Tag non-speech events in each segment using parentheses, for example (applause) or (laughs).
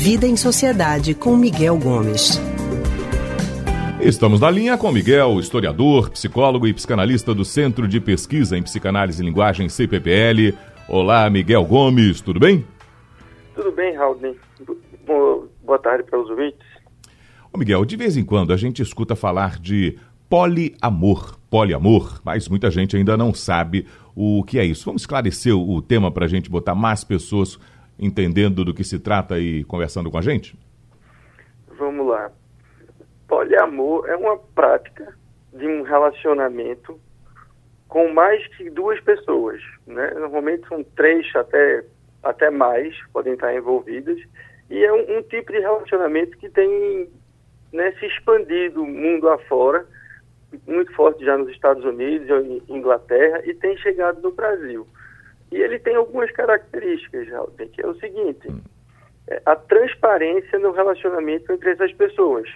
Vida em Sociedade com Miguel Gomes. Estamos na linha com Miguel, historiador, psicólogo e psicanalista do Centro de Pesquisa em Psicanálise e Linguagem CPPL. Olá, Miguel Gomes, tudo bem? Tudo bem, Raul. Boa tarde para os ouvintes. Ô Miguel, de vez em quando a gente escuta falar de poliamor, poliamor, mas muita gente ainda não sabe o que é isso. Vamos esclarecer o tema para a gente botar mais pessoas entendendo do que se trata e conversando com a gente? Vamos lá. Poliamor é uma prática de um relacionamento com mais que duas pessoas. Né? Normalmente são três até, até mais, podem estar envolvidas. E é um, um tipo de relacionamento que tem né, se expandido mundo afora, muito forte já nos Estados Unidos, Inglaterra, e tem chegado no Brasil. E ele tem algumas características, que é o seguinte, é a transparência no relacionamento entre essas pessoas.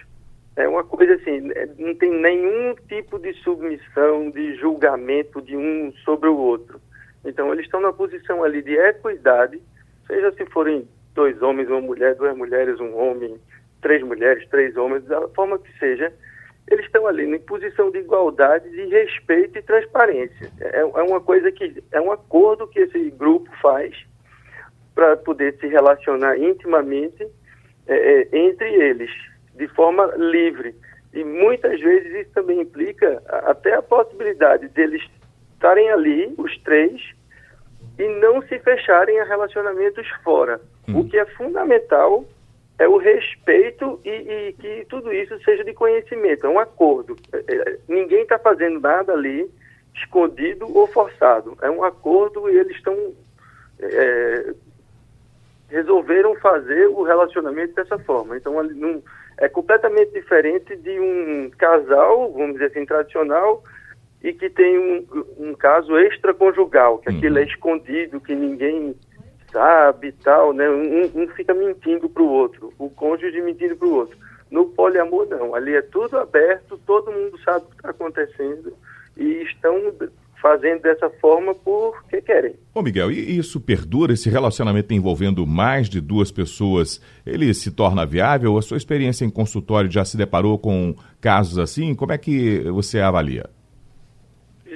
É uma coisa assim, é, não tem nenhum tipo de submissão, de julgamento de um sobre o outro. Então, eles estão na posição ali de equidade, seja se forem dois homens, uma mulher, duas mulheres, um homem, três mulheres, três homens, da forma que seja, eles estão ali em posição de igualdade, de respeito e transparência. É, é uma coisa que é um acordo que esse grupo faz para poder se relacionar intimamente é, é, entre eles, de forma livre. E muitas vezes isso também implica até a possibilidade deles estarem ali, os três, e não se fecharem a relacionamentos fora. Hum. O que é fundamental é o respeito e, e, que tudo isso seja de conhecimento, é um acordo. É, é, ninguém está fazendo nada ali escondido ou forçado. É um acordo e eles estão. É, resolveram fazer o relacionamento dessa forma. Então, não, é completamente diferente de um casal, vamos dizer assim, tradicional, e que tem um, um caso extraconjugal, que uhum. aquilo é escondido, que ninguém sabe tal, né? Um, um fica mentindo para o outro, o cônjuge mentindo para o outro. No poliamor, não. Ali é tudo aberto, todo mundo sabe o que está acontecendo e estão fazendo dessa forma porque querem. Ô Miguel, e isso perdura, esse relacionamento envolvendo mais de duas pessoas, ele se torna viável? A sua experiência em consultório já se deparou com casos assim? Como é que você avalia?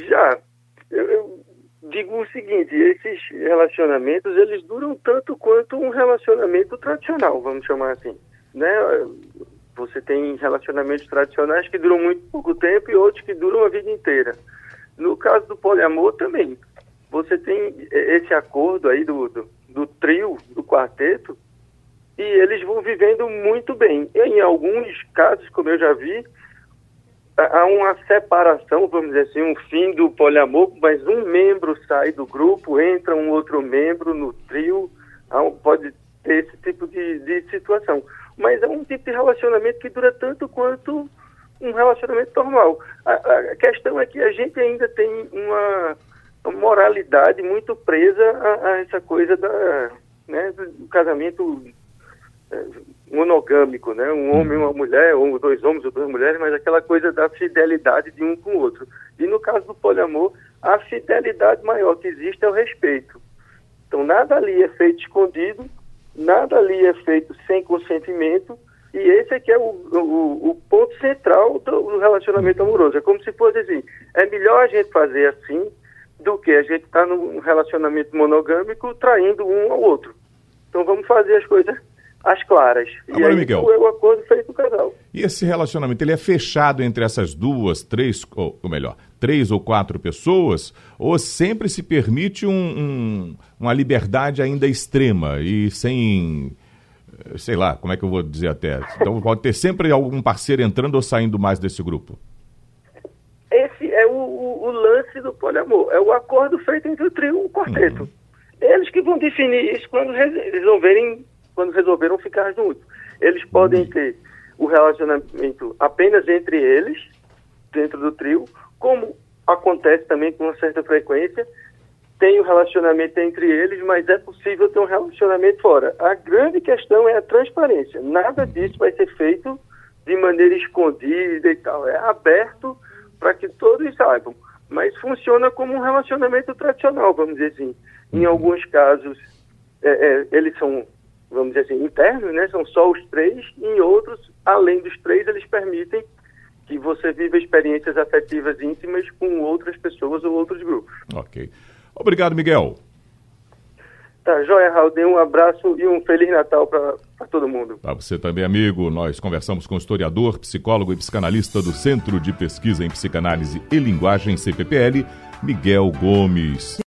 Já digo o seguinte, esses relacionamentos, eles duram tanto quanto um relacionamento tradicional, vamos chamar assim, né? Você tem relacionamentos tradicionais que duram muito pouco tempo e outros que duram a vida inteira. No caso do poliamor também, você tem esse acordo aí do, do, do trio, do quarteto, e eles vão vivendo muito bem. Em alguns casos, como eu já vi, há uma separação, vamos dizer assim, um fim do poliamor, mas um membro sai do grupo, entra um outro membro no trio, pode ter esse tipo de, de situação. Mas é um tipo de relacionamento que dura tanto quanto um relacionamento normal. A, a questão é que a gente ainda tem uma, moralidade muito presa a, a, essa coisa da, né, do casamento é, monogâmico, né? Um homem e uma mulher, ou dois homens ou duas mulheres, mas aquela coisa da fidelidade de um com o outro. E no caso do poliamor, a fidelidade maior que existe é o respeito. Então nada ali é feito escondido, nada ali é feito sem consentimento, e esse aqui é o, o, o ponto central do, do, relacionamento amoroso. É como se fosse assim, é melhor a gente fazer assim do que a gente estar tá num relacionamento monogâmico traindo um ao outro. Então vamos fazer as coisas às claras. Agora, e aí Miguel, foi o acordo feito com o casal. E esse relacionamento, ele é fechado entre essas duas, três, ou, ou melhor, três ou quatro pessoas, ou sempre se permite um, um, uma liberdade ainda extrema e sem, sei lá, como é que eu vou dizer até? Então (laughs) pode ter sempre algum parceiro entrando ou saindo mais desse grupo? Esse é o, o, o lance do poliamor, é o acordo feito entre o trio e o quarteto. Uhum. Eles que vão definir isso quando resolverem quando resolveram ficar juntos. Eles podem ter o relacionamento apenas entre eles, dentro do trio, como acontece também com uma certa frequência, tem o um relacionamento entre eles, mas é possível ter um relacionamento fora. A grande questão é a transparência. Nada disso vai ser feito de maneira escondida e tal. É aberto para que todos saibam. Mas funciona como um relacionamento tradicional, vamos dizer assim. Em alguns casos, é, é, eles são vamos dizer assim, internos, né? São só os três, e em outros, além dos três, eles permitem que você viva experiências afetivas íntimas com outras pessoas ou outros grupos. Ok. Obrigado, Miguel. Tá, joia, Raul. Um abraço e um Feliz Natal para todo mundo. Para você também, amigo. Nós conversamos com o historiador, psicólogo e psicanalista do Centro de Pesquisa em Psicanálise e Linguagem, CPPL, Miguel Gomes.